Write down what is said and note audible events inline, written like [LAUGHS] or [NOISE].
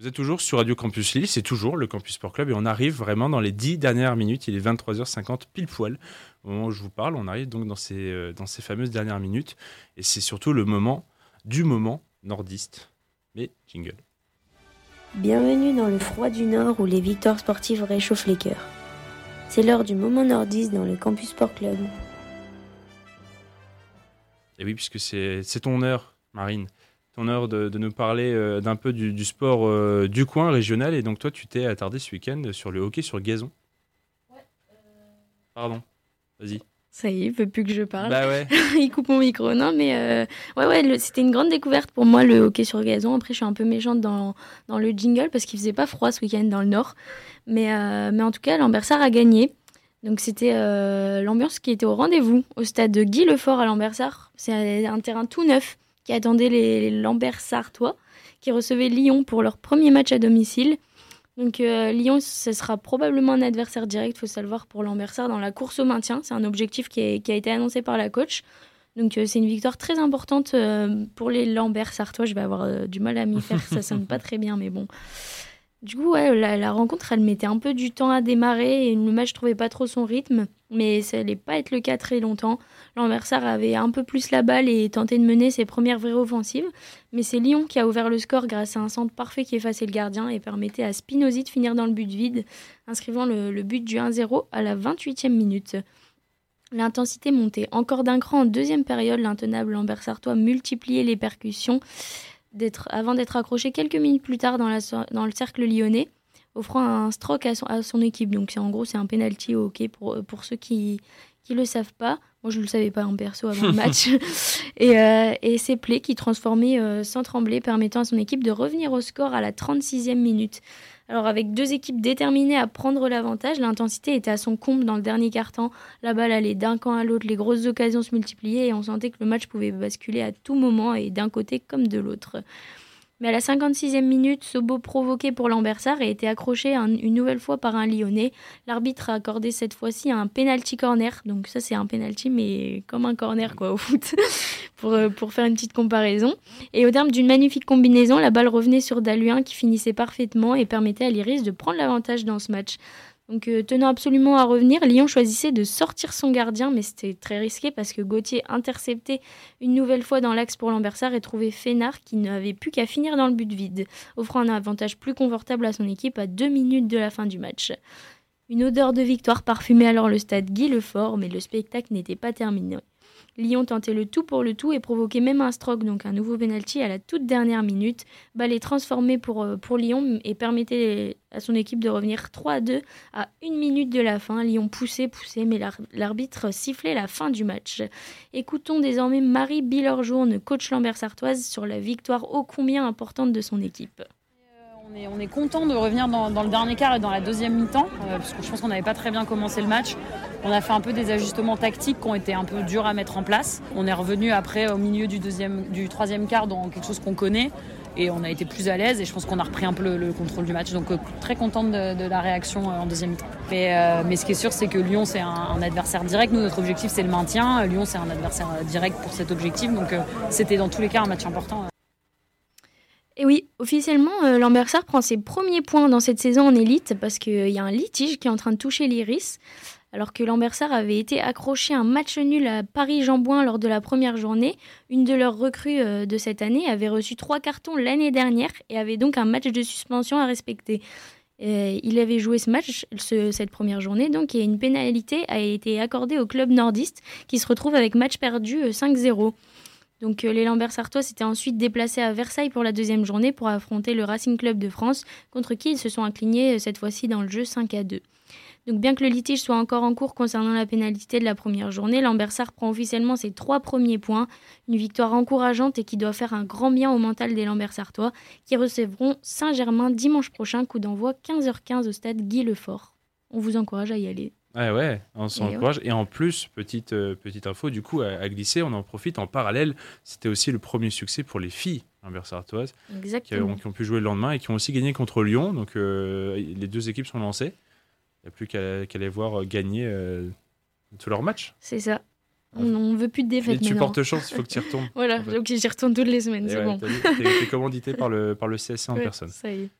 Vous êtes toujours sur Radio Campus Lille, c'est toujours le Campus Sport Club et on arrive vraiment dans les dix dernières minutes. Il est 23h50 pile poil. Au moment où je vous parle, on arrive donc dans ces, euh, dans ces fameuses dernières minutes et c'est surtout le moment du moment nordiste. Mais jingle. Bienvenue dans le froid du Nord où les victoires sportives réchauffent les cœurs. C'est l'heure du moment nordiste dans le Campus Sport Club. Et oui, puisque c'est ton heure, Marine ton heure de, nous parler euh, d'un peu du, sport euh, du coin régional. Et donc, toi, tu t'es attardé ce week-end sur le hockey sur gazon. Ouais. Euh, Pardon, vas-y. Ça y est, il veut plus que je parle. Bah ouais. [LAUGHS] il coupe mon micro. Non, mais ouais, ouais, c'était une grande découverte pour moi le hockey sur gazon. Après, je suis un peu méchante dans, dans le jingle parce qu'il faisait pas froid ce week-end dans le nord. Mais, mais en tout cas, l'Ambersard a gagné. Donc c'était l'ambiance qui était au rendez-vous au stade de Guy Lefort à l'Ambersard. C'est un terrain tout neuf qui attendaient les Lambert Sartois, qui recevaient Lyon pour leur premier match à domicile. Donc euh, Lyon, ce sera probablement un adversaire direct, faut savoir, pour Lambert dans la course au maintien. C'est un objectif qui, a été annoncé par la coach. Donc euh, c'est une victoire très importante euh, pour les Lambert Sartois. Je vais avoir du mal à m'y faire, ça sonne pas très bien, mais bon. Du coup, ouais, la, rencontre, elle mettait un peu du temps à démarrer et le match trouvait pas trop son rythme, mais ça allait pas être le cas très longtemps. L'Anversar avait un peu plus la balle et tentait de mener ses premières vraies offensives, mais c'est Lyon qui a ouvert le score grâce à un centre parfait qui effaçait le gardien et permettait à Spinozzi de finir dans le but vide, inscrivant le, but du 1-0 à la 28e minute. L'intensité montait encore d'un cran en deuxième période, l'intenable Lambersartois multipliait les percussions avant d'être accroché quelques minutes plus tard dans, le cercle lyonnais, offrant un stroke à son, équipe. Donc en gros, c'est un penalty au hockey pour, pour ceux qui ne le savent pas. Moi, je ne le savais pas en perso avant le [LAUGHS] match. [LAUGHS] et, euh, et c'est Play qui transformait euh, sans trembler, permettant à son équipe de revenir au score à la 36e minute. Alors avec deux équipes déterminées à prendre l'avantage, l'intensité était à son comble dans le dernier quart-temps. La balle allait d'un camp à l'autre, les grosses occasions se multipliaient et on sentait que le match pouvait basculer à tout moment et d'un côté comme de l'autre. Mais à la 56e minute, Sobo provoqué pour l'Ambersard a été accroché une nouvelle fois par un Lyonnais. L'arbitre a accordé cette fois-ci un penalty corner. Donc ça c'est un penalty mais comme un corner quoi au foot [LAUGHS] pour, euh, pour faire une petite comparaison. Et au terme d'une magnifique combinaison, la balle revenait sur Daluin qui finissait parfaitement et permettait à l'Iris de prendre l'avantage dans ce match. Donc, euh, tenant absolument à revenir, Lyon choisissait de sortir son gardien, mais c'était très risqué parce que Gauthier interceptait une nouvelle fois dans l'axe pour l'Ambersard et trouvait Fénard qui n'avait plus qu'à finir dans le but vide, offrant un avantage plus confortable à son équipe à deux minutes de la fin du match. Une odeur de victoire parfumait alors le stade Guy Lefort, mais le spectacle n'était pas terminé. Lyon tentait le tout pour le tout et provoquait même un stroke, donc un nouveau penalty à la toute dernière minute. Balle est transformé pour, euh, pour Lyon et permettait à son équipe de revenir 3 à 2 à une minute de la fin. Lyon poussait, poussait, mais l'arbitre sifflait la fin du match. Écoutons désormais Marie Billerjourne, coach Lambert Sartoise, sur la victoire ô combien importante de son équipe. On est, content de revenir dans, le dernier quart et dans la deuxième mi-temps, euh, parce que je pense qu'on n'avait pas très bien commencé le match. On a fait un peu des ajustements tactiques qui ont été un peu durs à mettre en place. On est revenu après au milieu du, troisième quart dans quelque chose qu'on connaît et on a été plus à l'aise et je pense qu'on a repris un peu le, contrôle du match. Donc euh, très contente de, la réaction euh, en deuxième mi-temps. Mais, ce qui est sûr, c'est que Lyon, c'est un, adversaire direct. Nous, notre objectif, c'est le maintien. Lyon, c'est un adversaire direct pour cet objectif. Donc c'était dans tous les cas un match important. Et oui, officiellement, euh, Lambersart prend ses premiers points dans cette saison en élite parce qu'il y a un litige qui est en train de toucher l'Iris. Alors que Lambersart avait été accroché un match nul à Paris-Jambouin lors de la première journée, une de leurs recrues euh, de cette année avait reçu trois cartons l'année dernière et avait donc un match de suspension à respecter. Euh, il avait joué ce match, cette première journée, donc, et une pénalité a été accordée au club nordiste qui se retrouve avec match perdu 5-0. Donc euh, les Lambert Sartois s'étaient ensuite déplacés à Versailles pour la deuxième journée pour affronter le Racing Club de France, contre qui ils se sont inclinés euh, cette fois-ci dans le jeu 5 à 2. Donc bien que le litige soit encore en cours concernant la pénalité de la première journée, Lambersart prend officiellement ses trois premiers points, une victoire encourageante et qui doit faire un grand bien au mental des Lambersartois, qui recevront Saint-Germain dimanche prochain, coup d'envoi 15h15 au stade Guy Lefort. On vous encourage à y aller. Ouais, ouais, on s'encourage. Et en plus, petite, euh, petite info, du coup, à, glisser, on en profite en parallèle. C'était aussi le premier succès pour les filles inversartoises qui, ont, qui ont pu jouer le lendemain et qui ont aussi gagné contre Lyon. Donc, euh, les deux équipes sont lancées. Il n'y a plus qu'à les voir gagner euh, tous leurs matchs. C'est ça. On ne veut plus de défaites. tu portes chance, il faut que tu y retournes. [LAUGHS] voilà, donc j'y retourne toutes les semaines, c'est bon. Tu es, commandité par le, par le CSC en [LAUGHS] personne. Ça y est.